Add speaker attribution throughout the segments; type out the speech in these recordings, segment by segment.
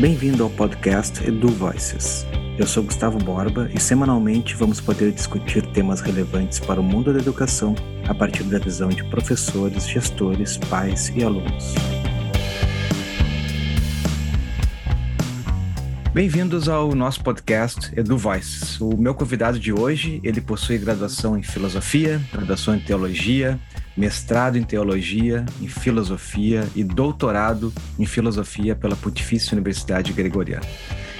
Speaker 1: Bem-vindo ao podcast Edu Voices. Eu sou Gustavo Borba e semanalmente vamos poder discutir temas relevantes para o mundo da educação a partir da visão de professores, gestores, pais e alunos. Bem-vindos ao nosso podcast Edu Voices. O meu convidado de hoje, ele possui graduação em filosofia, graduação em teologia, mestrado em teologia, em filosofia e doutorado em filosofia pela Pontifícia Universidade Gregoriana.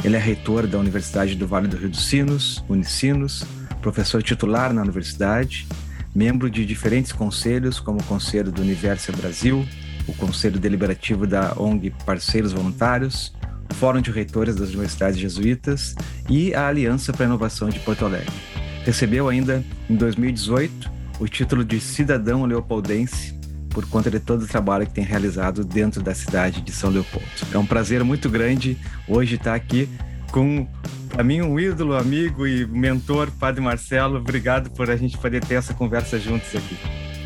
Speaker 1: Ele é reitor da Universidade do Vale do Rio dos Sinos, Unicinos, professor titular na universidade, membro de diferentes conselhos, como o Conselho do Universo Brasil, o Conselho Deliberativo da ONG Parceiros Voluntários, Fórum de Reitores das Universidades Jesuítas e a Aliança para a Inovação de Porto Alegre. Recebeu ainda, em 2018, o título de cidadão leopoldense por conta de todo o trabalho que tem realizado dentro da cidade de São Leopoldo. É um prazer muito grande hoje estar aqui com, para mim, um ídolo, amigo e mentor, Padre Marcelo. Obrigado por a gente poder ter essa conversa juntos aqui.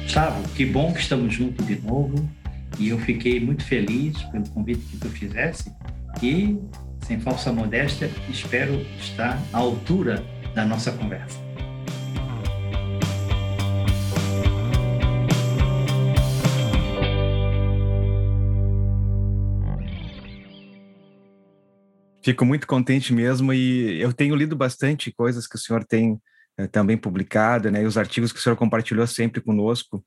Speaker 2: Gustavo, que bom que estamos juntos de novo e eu fiquei muito feliz pelo convite que tu fizesse e, sem falsa modéstia, espero estar à altura da nossa conversa.
Speaker 1: Fico muito contente mesmo e eu tenho lido bastante coisas que o senhor tem eh, também publicado, né, e os artigos que o senhor compartilhou sempre conosco,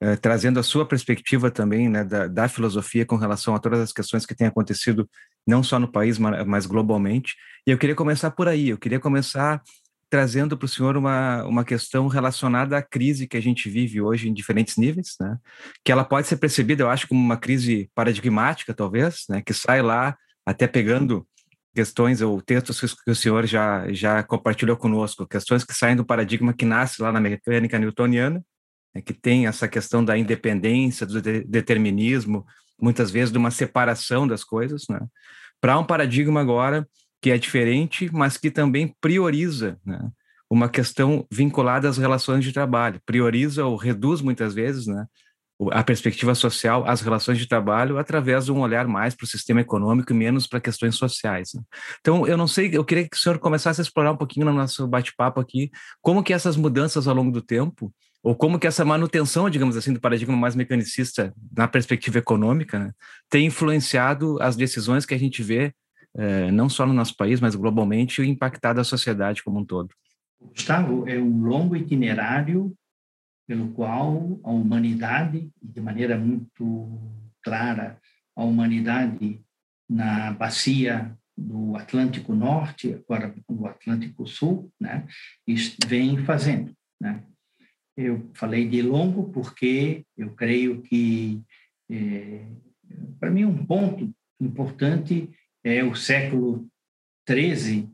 Speaker 1: eh, trazendo a sua perspectiva também né, da, da, filosofia com relação a todas as questões que têm acontecido não só no país, mas, globalmente. E eu queria começar por aí, eu queria começar trazendo para o senhor uma, uma questão relacionada à crise que a gente vive hoje em diferentes níveis, né? que ela pode ser percebida, eu acho, como uma crise paradigmática, talvez, né? que sai lá até pegando questões ou textos que o senhor já, já compartilhou conosco, questões que saem do paradigma que nasce lá na mecânica newtoniana, né, que tem essa questão da independência, do de determinismo, muitas vezes de uma separação das coisas, né, para um paradigma agora que é diferente, mas que também prioriza né, uma questão vinculada às relações de trabalho, prioriza ou reduz muitas vezes né, a perspectiva social, as relações de trabalho, através de um olhar mais para o sistema econômico e menos para questões sociais. Né? Então, eu não sei, eu queria que o senhor começasse a explorar um pouquinho no nosso bate-papo aqui, como que essas mudanças ao longo do tempo ou como que essa manutenção, digamos assim, do paradigma mais mecanicista na perspectiva econômica né, tem influenciado as decisões que a gente vê, eh, não só no nosso país, mas globalmente, e impactado a sociedade como um todo.
Speaker 2: Gustavo, é um longo itinerário pelo qual a humanidade, de maneira muito clara, a humanidade na bacia do Atlântico Norte, agora do Atlântico Sul, né, vem fazendo. Né? Eu falei de longo porque eu creio que, é, para mim, um ponto importante é o século XIII,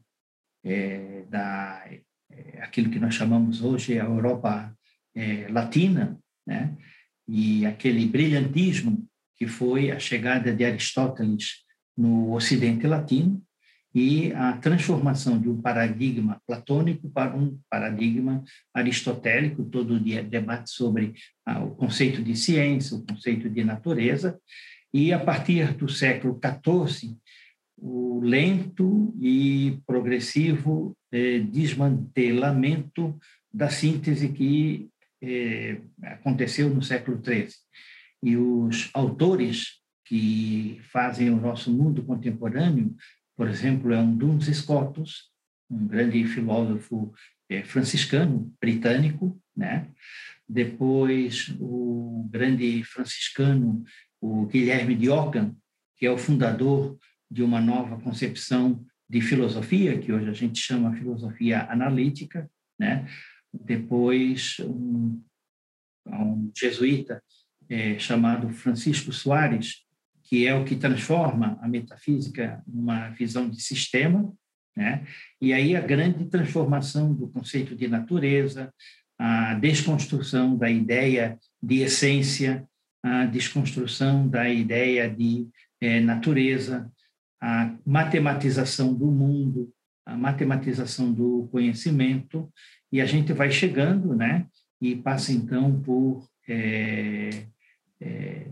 Speaker 2: é, da, é, aquilo que nós chamamos hoje a Europa é, latina, né? e aquele brilhantismo que foi a chegada de Aristóteles no Ocidente Latino, e a transformação de um paradigma platônico para um paradigma aristotélico, todo o debate sobre ah, o conceito de ciência, o conceito de natureza, e a partir do século XIV, o lento e progressivo eh, desmantelamento da síntese que eh, aconteceu no século XIII. E os autores que fazem o nosso mundo contemporâneo por exemplo, é um Duns Scotus, um grande filósofo é, franciscano, britânico, né? Depois, o grande franciscano, o Guilherme de Ockham, que é o fundador de uma nova concepção de filosofia, que hoje a gente chama filosofia analítica, né? Depois, um, um jesuíta é, chamado Francisco Soares, que é o que transforma a metafísica numa visão de sistema, né? E aí a grande transformação do conceito de natureza, a desconstrução da ideia de essência, a desconstrução da ideia de é, natureza, a matematização do mundo, a matematização do conhecimento, e a gente vai chegando, né? E passa então por é, é,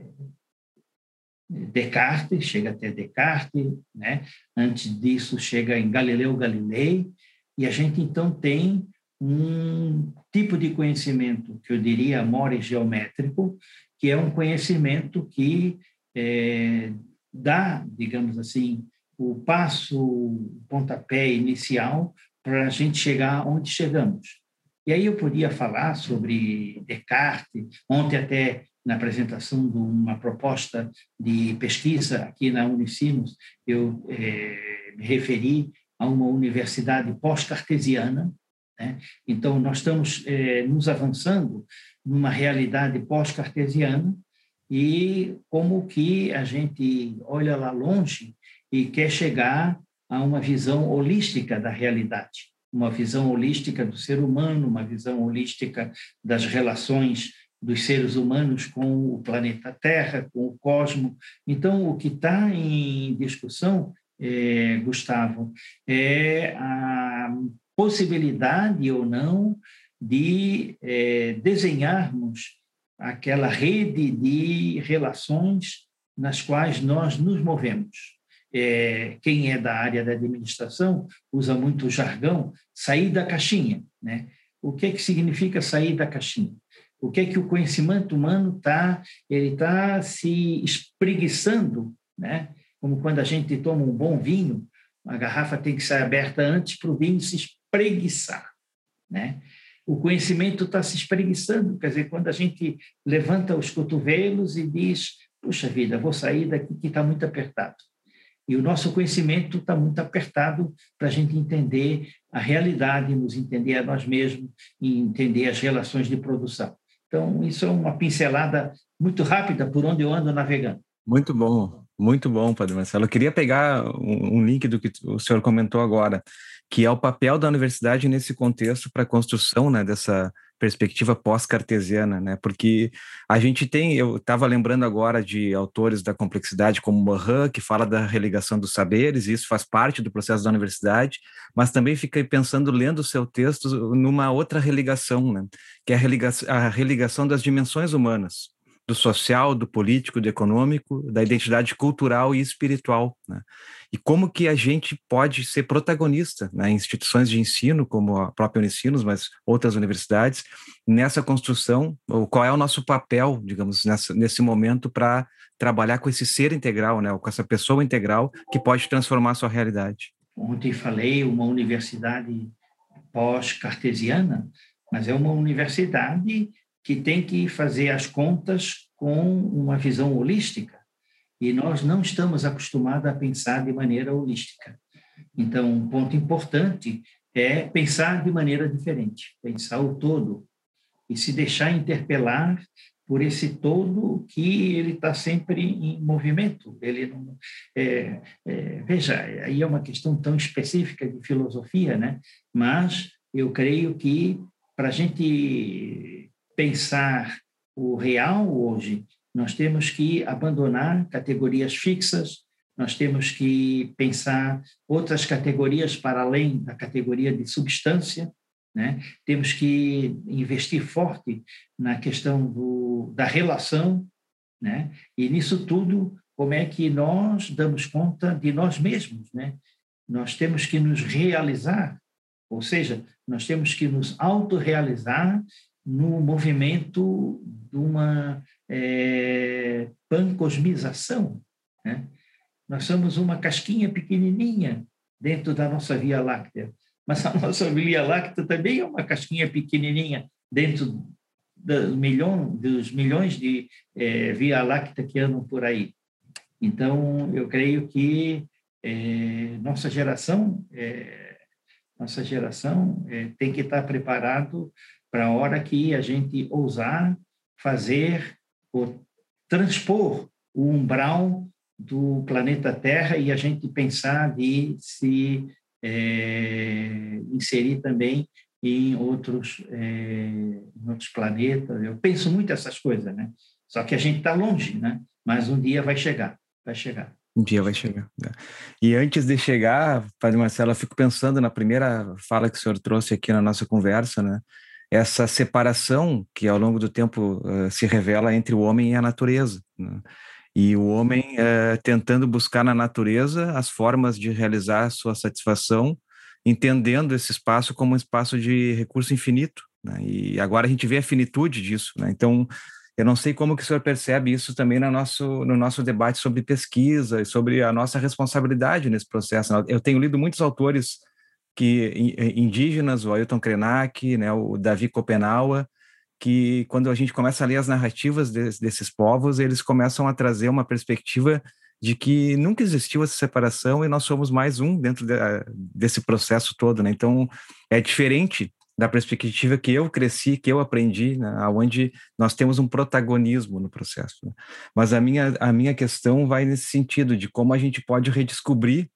Speaker 2: Descartes, chega até Descartes, né? antes disso chega em Galileu Galilei, e a gente então tem um tipo de conhecimento que eu diria more geométrico, que é um conhecimento que é, dá, digamos assim, o passo, o pontapé inicial para a gente chegar onde chegamos. E aí eu podia falar sobre Descartes, ontem até na apresentação de uma proposta de pesquisa aqui na Unicinos, eu é, me referi a uma universidade pós-cartesiana, né? Então, nós estamos é, nos avançando numa realidade pós-cartesiana e como que a gente olha lá longe e quer chegar a uma visão holística da realidade, uma visão holística do ser humano, uma visão holística das relações dos seres humanos com o planeta Terra, com o cosmos. Então, o que está em discussão, é, Gustavo, é a possibilidade ou não de é, desenharmos aquela rede de relações nas quais nós nos movemos. É, quem é da área da administração usa muito o jargão sair da caixinha. Né? O que, é que significa sair da caixinha? O que é que o conhecimento humano está ele tá se espreguiçando, né? como quando a gente toma um bom vinho, a garrafa tem que ser aberta antes para o vinho se espreguiçar. Né? O conhecimento está se espreguiçando, quer dizer, quando a gente levanta os cotovelos e diz: puxa vida, vou sair daqui que está muito apertado. E o nosso conhecimento está muito apertado para a gente entender a realidade, nos entender a nós mesmos e entender as relações de produção. Então, isso é uma pincelada muito rápida por onde eu ando navegando.
Speaker 1: Muito bom, muito bom, Padre Marcelo. Eu queria pegar um, um link do que o senhor comentou agora que é o papel da universidade nesse contexto para a construção né, dessa perspectiva pós-cartesiana, né? Porque a gente tem, eu estava lembrando agora de autores da complexidade como Morin, que fala da religação dos saberes, e isso faz parte do processo da universidade, mas também fiquei pensando, lendo o seu texto, numa outra religação, né? Que é a religação, a religação das dimensões humanas, do social, do político, do econômico, da identidade cultural e espiritual, né? e como que a gente pode ser protagonista né, instituições de ensino, como a própria Unicinos, mas outras universidades, nessa construção, ou qual é o nosso papel, digamos, nessa, nesse momento para trabalhar com esse ser integral, né, com essa pessoa integral que pode transformar a sua realidade.
Speaker 2: Ontem falei uma universidade pós-cartesiana, mas é uma universidade que tem que fazer as contas com uma visão holística e nós não estamos acostumados a pensar de maneira holística. Então, um ponto importante é pensar de maneira diferente, pensar o todo e se deixar interpelar por esse todo que ele está sempre em movimento. Ele não, é, é, veja, aí é uma questão tão específica de filosofia, né? Mas eu creio que para a gente pensar o real hoje nós temos que abandonar categorias fixas, nós temos que pensar outras categorias para além da categoria de substância, né? temos que investir forte na questão do, da relação, né? e nisso tudo, como é que nós damos conta de nós mesmos? Né? Nós temos que nos realizar, ou seja, nós temos que nos autorrealizar no movimento de uma é, pancosmização. Né? Nós somos uma casquinha pequenininha dentro da nossa Via Láctea, mas a nossa Via Láctea também é uma casquinha pequenininha dentro do milhão, dos milhões de é, Via Láctea que andam por aí. Então, eu creio que é, nossa geração, é, nossa geração é, tem que estar preparado para a hora que a gente ousar fazer ou transpor o umbral do planeta Terra e a gente pensar de se é, inserir também em outros, é, em outros planetas. Eu penso muito essas coisas, né? Só que a gente está longe, né? Mas um dia vai chegar, vai chegar.
Speaker 1: Um dia vai chegar. Né? E antes de chegar, Padre Marcelo, eu fico pensando na primeira fala que o senhor trouxe aqui na nossa conversa, né? Essa separação que ao longo do tempo uh, se revela entre o homem e a natureza. Né? E o homem é, tentando buscar na natureza as formas de realizar sua satisfação, entendendo esse espaço como um espaço de recurso infinito. Né? E agora a gente vê a finitude disso. Né? Então, eu não sei como que o senhor percebe isso também no nosso, no nosso debate sobre pesquisa e sobre a nossa responsabilidade nesse processo. Eu tenho lido muitos autores que indígenas, o Ailton Krenak, né, o Davi Kopenawa, que quando a gente começa a ler as narrativas de, desses povos, eles começam a trazer uma perspectiva de que nunca existiu essa separação e nós somos mais um dentro de, desse processo todo, né? Então é diferente da perspectiva que eu cresci, que eu aprendi, né? onde nós temos um protagonismo no processo. Né? Mas a minha a minha questão vai nesse sentido de como a gente pode redescobrir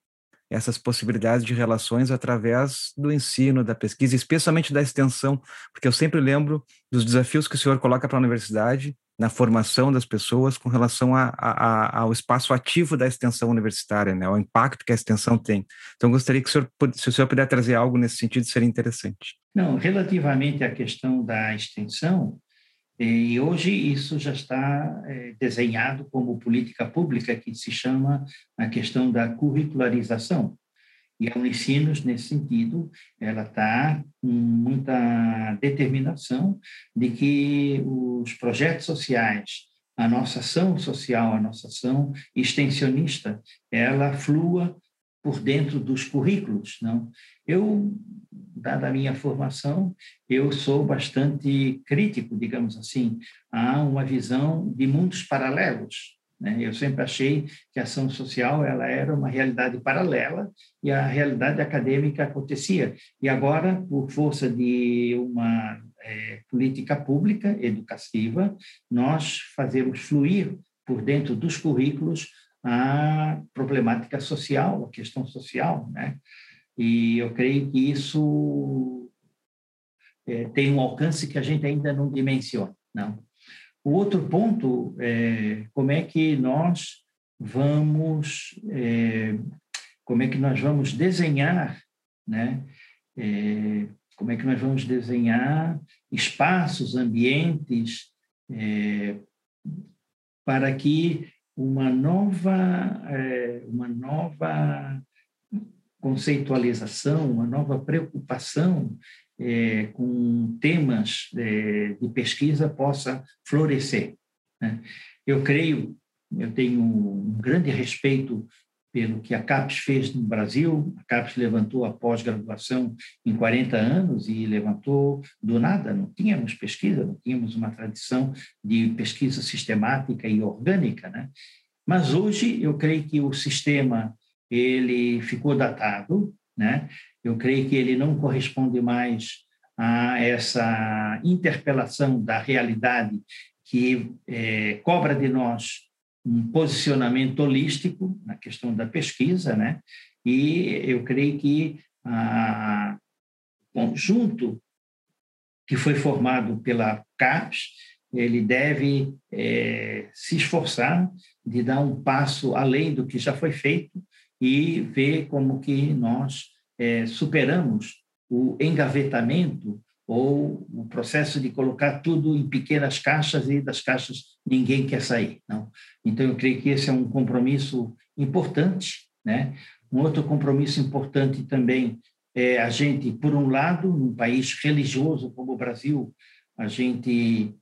Speaker 1: essas possibilidades de relações através do ensino, da pesquisa, especialmente da extensão, porque eu sempre lembro dos desafios que o senhor coloca para a universidade na formação das pessoas com relação a, a, ao espaço ativo da extensão universitária, né, o impacto que a extensão tem. Então, gostaria que o senhor, se o senhor puder trazer algo nesse sentido, seria interessante.
Speaker 2: Não, relativamente à questão da extensão, e hoje isso já está é, desenhado como política pública, que se chama a questão da curricularização. E a Unicinos, nesse sentido, ela está com muita determinação de que os projetos sociais, a nossa ação social, a nossa ação extensionista, ela flua por dentro dos currículos. Não? Eu, dada a minha formação, eu sou bastante crítico, digamos assim, a uma visão de mundos paralelos. Né? Eu sempre achei que a ação social ela era uma realidade paralela e a realidade acadêmica acontecia. E agora, por força de uma é, política pública educativa, nós fazemos fluir por dentro dos currículos a problemática social, a questão social, né? E eu creio que isso é, tem um alcance que a gente ainda não dimensiona, não. O outro ponto é como é que nós vamos, é, como é que nós vamos desenhar, né? É, como é que nós vamos desenhar espaços, ambientes para que uma nova, é, uma nova conceitualização, uma nova preocupação é, com temas é, de pesquisa possa florescer. Né? Eu creio, eu tenho um grande respeito pelo que a CAPES fez no Brasil. A CAPES levantou a pós-graduação em 40 anos e levantou do nada, não tínhamos pesquisa, não tínhamos uma tradição de pesquisa sistemática e orgânica, né? Mas hoje eu creio que o sistema ele ficou datado, né? Eu creio que ele não corresponde mais a essa interpelação da realidade que é, cobra de nós um posicionamento holístico na questão da pesquisa, né? E eu creio que o conjunto que foi formado pela CAPES, ele deve é, se esforçar de dar um passo além do que já foi feito e ver como que nós é, superamos o engavetamento ou o processo de colocar tudo em pequenas caixas e das caixas ninguém quer sair. Não. Então, eu creio que esse é um compromisso importante. Né? Um outro compromisso importante também é a gente, por um lado, num país religioso como o Brasil, a gente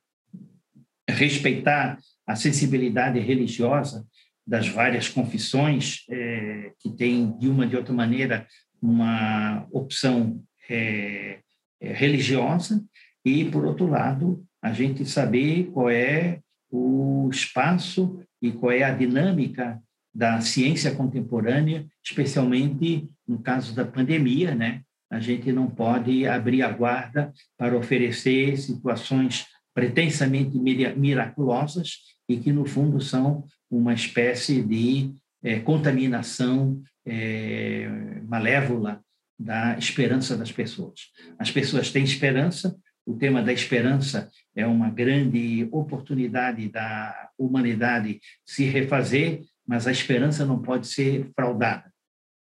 Speaker 2: respeitar a sensibilidade religiosa das várias confissões é, que tem, de uma de outra maneira, uma opção é, religiosa, e, por outro lado, a gente saber qual é o espaço e qual é a dinâmica da ciência contemporânea, especialmente no caso da pandemia, né? A gente não pode abrir a guarda para oferecer situações pretensamente miraculosas e que, no fundo, são uma espécie de é, contaminação é, malévola da esperança das pessoas. As pessoas têm esperança, o tema da esperança é uma grande oportunidade da humanidade se refazer, mas a esperança não pode ser fraudada.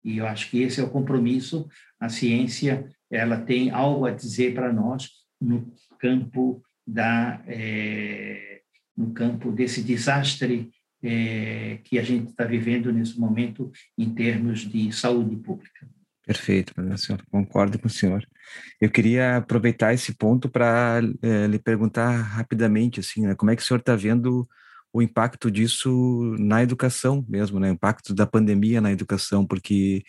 Speaker 2: E eu acho que esse é o compromisso. A ciência ela tem algo a dizer para nós no campo da é, no campo desse desastre é, que a gente está vivendo nesse momento em termos de saúde pública.
Speaker 1: Perfeito, senhor. Concordo com o senhor. Eu queria aproveitar esse ponto para é, lhe perguntar rapidamente, assim, né, como é que o senhor está vendo o impacto disso na educação mesmo, né? O impacto da pandemia na educação, porque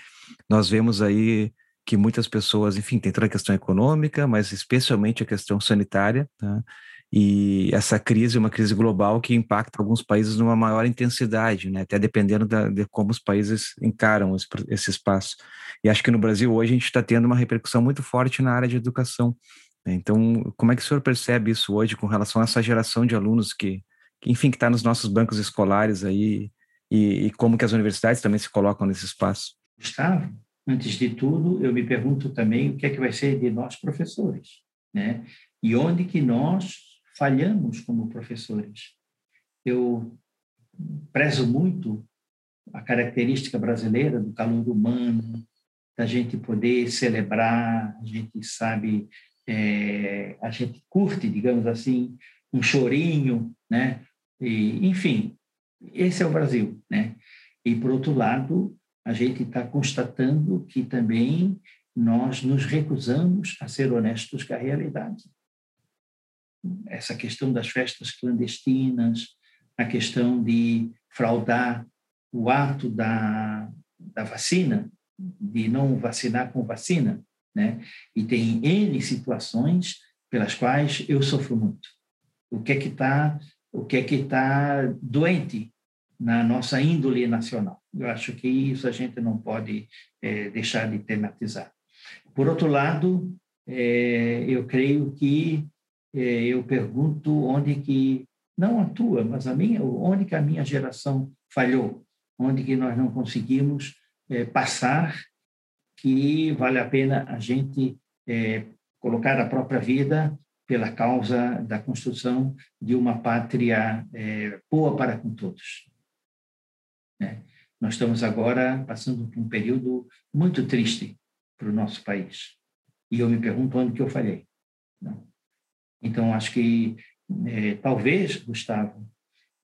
Speaker 1: nós vemos aí que muitas pessoas, enfim, tem toda a questão econômica, mas especialmente a questão sanitária, tá? E essa crise é uma crise global que impacta alguns países numa maior intensidade, né? até dependendo da, de como os países encaram esse, esse espaço. E acho que no Brasil hoje a gente está tendo uma repercussão muito forte na área de educação. Né? Então, como é que o senhor percebe isso hoje com relação a essa geração de alunos que, que enfim, que está nos nossos bancos escolares aí e, e como que as universidades também se colocam nesse espaço?
Speaker 2: Gustavo, antes de tudo, eu me pergunto também o que é que vai ser de nós professores, né? E onde que nós falhamos como professores. Eu prezo muito a característica brasileira do calor humano, da gente poder celebrar, a gente sabe, é, a gente curte, digamos assim, um chorinho, né? E, enfim, esse é o Brasil, né? E por outro lado, a gente está constatando que também nós nos recusamos a ser honestos com a realidade. Essa questão das festas clandestinas, a questão de fraudar o ato da, da vacina, de não vacinar com vacina, né? E tem N situações pelas quais eu sofro muito. O que é que está o que é que está doente na nossa índole nacional. Eu acho que isso a gente não pode é, deixar de tematizar. Por outro lado, é, eu creio que eu pergunto onde que não a tua, mas a minha, onde que a minha geração falhou, onde que nós não conseguimos é, passar que vale a pena a gente é, colocar a própria vida pela causa da construção de uma pátria é, boa para com todos. Né? Nós estamos agora passando por um período muito triste para o nosso país. E eu me pergunto onde que eu falhei. Não. Então, acho que é, talvez, Gustavo,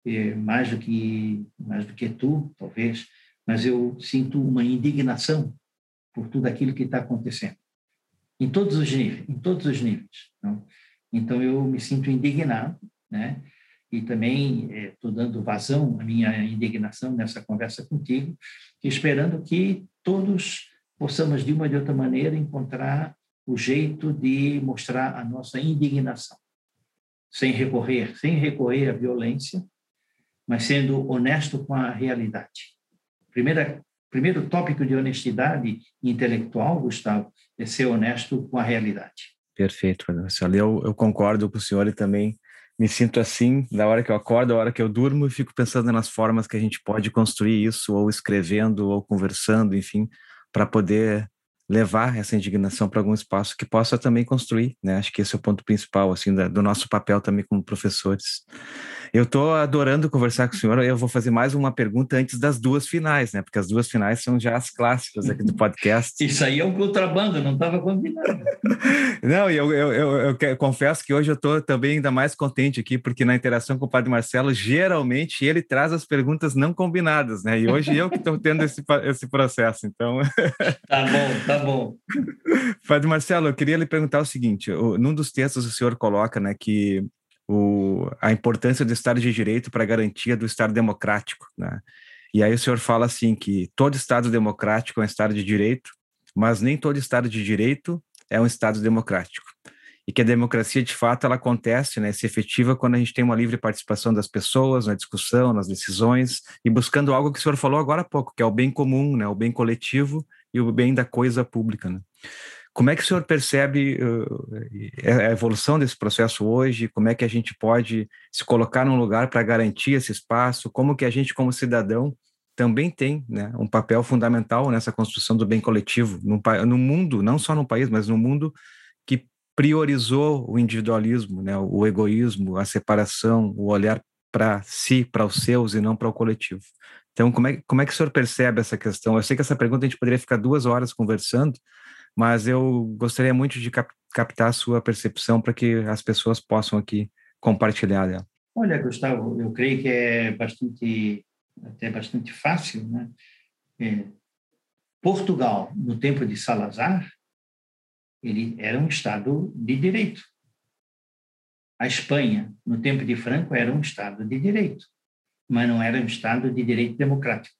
Speaker 2: é, mais, do que, mais do que tu, talvez, mas eu sinto uma indignação por tudo aquilo que está acontecendo. Em todos os níveis, em todos os níveis. Não? Então, eu me sinto indignado, né? e também estou é, dando vazão à minha indignação nessa conversa contigo, esperando que todos possamos, de uma ou de outra maneira, encontrar o jeito de mostrar a nossa indignação, sem recorrer, sem recorrer à violência, mas sendo honesto com a realidade. Primeira, primeiro tópico de honestidade intelectual, Gustavo, é ser honesto com a realidade.
Speaker 1: Perfeito, Marcelo. Eu, eu concordo com o senhor e também me sinto assim da hora que eu acordo, da hora que eu durmo, e fico pensando nas formas que a gente pode construir isso, ou escrevendo, ou conversando, enfim, para poder levar essa indignação para algum espaço que possa também construir, né? Acho que esse é o ponto principal, assim, da, do nosso papel também como professores. Eu estou adorando conversar com o senhor. Eu vou fazer mais uma pergunta antes das duas finais, né? Porque as duas finais são já as clássicas aqui do podcast.
Speaker 2: Isso aí é um contrabando, não estava combinado.
Speaker 1: não, e eu, eu, eu, eu, confesso que hoje eu estou também ainda mais contente aqui, porque na interação com o Padre Marcelo, geralmente ele traz as perguntas não combinadas, né? E hoje eu que estou tendo esse, esse processo, então...
Speaker 2: tá bom, tá bom.
Speaker 1: Padre Marcelo, eu queria lhe perguntar o seguinte, num dos textos o senhor coloca, né, que o, a importância do Estado de Direito para a garantia do Estado democrático. Né? E aí o senhor fala assim que todo Estado democrático é um Estado de Direito, mas nem todo Estado de Direito é um Estado democrático. E que a democracia, de fato, ela acontece, né, se efetiva quando a gente tem uma livre participação das pessoas na discussão, nas decisões, e buscando algo que o senhor falou agora há pouco, que é o bem comum, né, o bem coletivo e o bem da coisa pública. Né? Como é que o senhor percebe uh, a evolução desse processo hoje? Como é que a gente pode se colocar num lugar para garantir esse espaço? Como que a gente, como cidadão, também tem né, um papel fundamental nessa construção do bem coletivo no, no mundo, não só no país, mas no mundo que priorizou o individualismo, né, o egoísmo, a separação, o olhar para si, para os seus e não para o coletivo. Então, como é, como é que o senhor percebe essa questão? Eu sei que essa pergunta a gente poderia ficar duas horas conversando, mas eu gostaria muito de cap captar a sua percepção para que as pessoas possam aqui compartilhar dela.
Speaker 2: Olha, Gustavo, eu creio que é bastante, até bastante fácil, né? É, Portugal, no tempo de Salazar, ele era um Estado de direito. A Espanha, no tempo de Franco, era um Estado de direito, mas não era um Estado de direito democrático.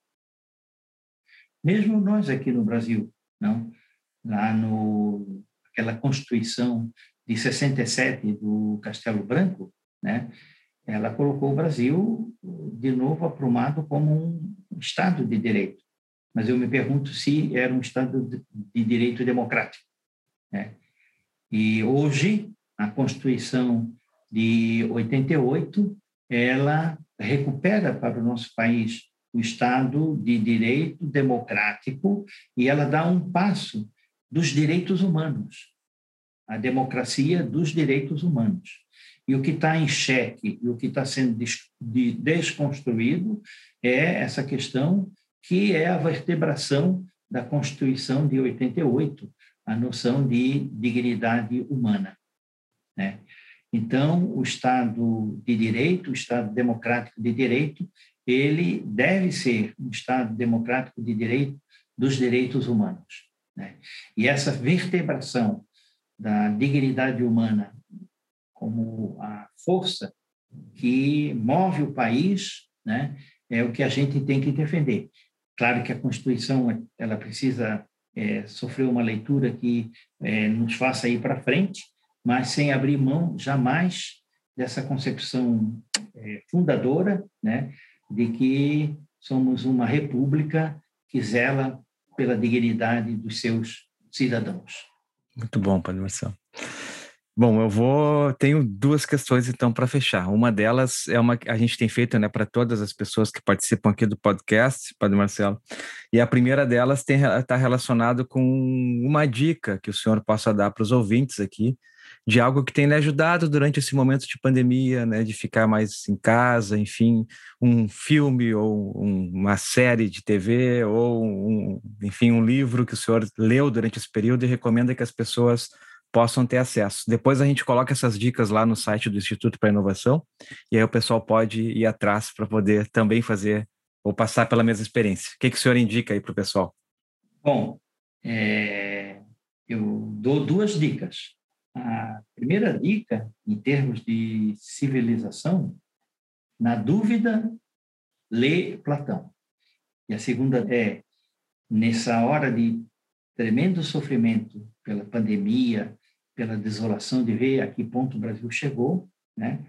Speaker 2: Mesmo nós aqui no Brasil, não? lá no aquela Constituição de 67 do Castelo Branco, né? ela colocou o Brasil de novo aprumado como um Estado de direito. Mas eu me pergunto se era um Estado de direito democrático. Né? E hoje, a Constituição de 88, ela recupera para o nosso país o Estado de direito democrático e ela dá um passo dos direitos humanos, a democracia dos direitos humanos. E o que está em xeque e o que está sendo desconstruído é essa questão que é a vertebração da Constituição de 88, a noção de dignidade humana. Né? Então, o Estado de Direito, o Estado democrático de direito, ele deve ser um Estado democrático de direito dos direitos humanos. Né? E essa vertebração da dignidade humana como a força que move o país, né, é o que a gente tem que defender. Claro que a Constituição ela precisa é, sofrer uma leitura que é, nos faça ir para frente, mas sem abrir mão jamais dessa concepção é, fundadora, né, de que somos uma república que zela pela dignidade dos seus cidadãos.
Speaker 1: Muito bom, Padre Marcelo. Bom, eu vou. Tenho duas questões então para fechar. Uma delas é uma que a gente tem feito, né, para todas as pessoas que participam aqui do podcast, Padre Marcelo. E a primeira delas está relacionado com uma dica que o senhor possa dar para os ouvintes aqui de algo que tem lhe ajudado durante esse momento de pandemia, né, de ficar mais em casa, enfim, um filme ou um, uma série de TV ou um, enfim, um livro que o senhor leu durante esse período e recomenda que as pessoas possam ter acesso. Depois a gente coloca essas dicas lá no site do Instituto para Inovação e aí o pessoal pode ir atrás para poder também fazer ou passar pela mesma experiência. O que, que o senhor indica aí para o pessoal?
Speaker 2: Bom, é, eu dou duas dicas. A primeira dica, em termos de civilização, na dúvida, lê Platão. E a segunda é, nessa hora de tremendo sofrimento pela pandemia, pela desolação de ver a que ponto o Brasil chegou, né?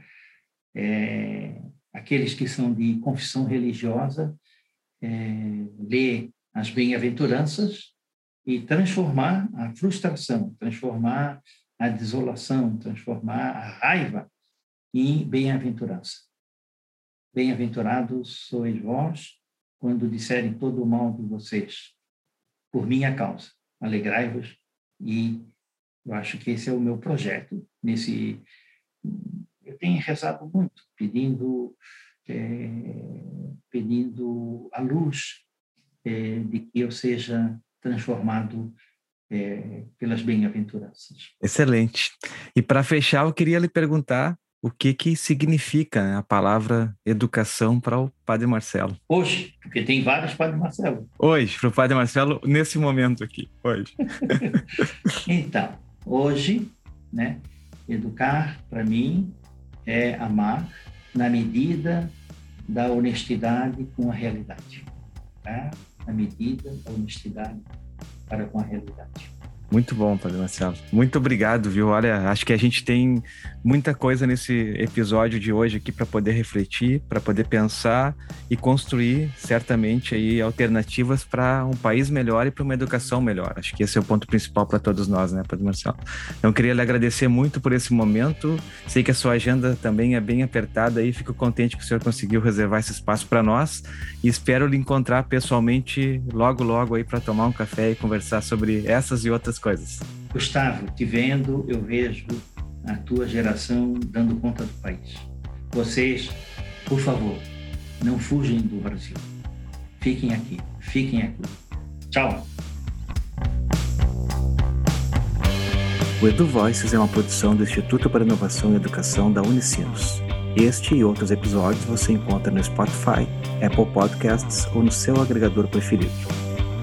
Speaker 2: É, aqueles que são de confissão religiosa, é, ler as bem-aventuranças e transformar a frustração, transformar a desolação, transformar a raiva em bem-aventurança. Bem-aventurados sois vós quando disserem todo o mal de vocês, por minha causa. Alegrai-vos e eu acho que esse é o meu projeto. Nesse, eu tenho rezado muito, pedindo, é, pedindo a luz é, de que eu seja transformado é, pelas bem-aventuranças.
Speaker 1: Excelente. E para fechar, eu queria lhe perguntar o que que significa a palavra educação para o Padre Marcelo.
Speaker 2: Hoje, porque tem vários Padre Marcelo.
Speaker 1: Hoje, para o Padre Marcelo, nesse momento aqui, hoje.
Speaker 2: então, hoje, né, educar para mim é amar na medida da honestidade com a realidade. Tá? Na medida da honestidade para com a realidade.
Speaker 1: Muito bom, Padre Marcelo. Muito obrigado, viu? Olha, acho que a gente tem muita coisa nesse episódio de hoje aqui para poder refletir, para poder pensar e construir certamente aí alternativas para um país melhor e para uma educação melhor. Acho que esse é o ponto principal para todos nós, né, Padre Marcelo? Então, queria lhe agradecer muito por esse momento. Sei que a sua agenda também é bem apertada aí, fico contente que o senhor conseguiu reservar esse espaço para nós e espero lhe encontrar pessoalmente logo, logo aí para tomar um café e conversar sobre essas e outras coisas.
Speaker 2: Gustavo, te vendo, eu vejo a tua geração dando conta do país. Vocês, por favor, não fujam do Brasil. Fiquem aqui, fiquem aqui. Tchau.
Speaker 1: O Edu Voices é uma produção do Instituto para Inovação e Educação da Unicinos. Este e outros episódios você encontra no Spotify, Apple Podcasts ou no seu agregador preferido.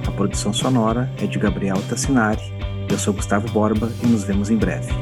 Speaker 1: A produção sonora é de Gabriel Tassinari. Eu sou Gustavo Borba e nos vemos em breve.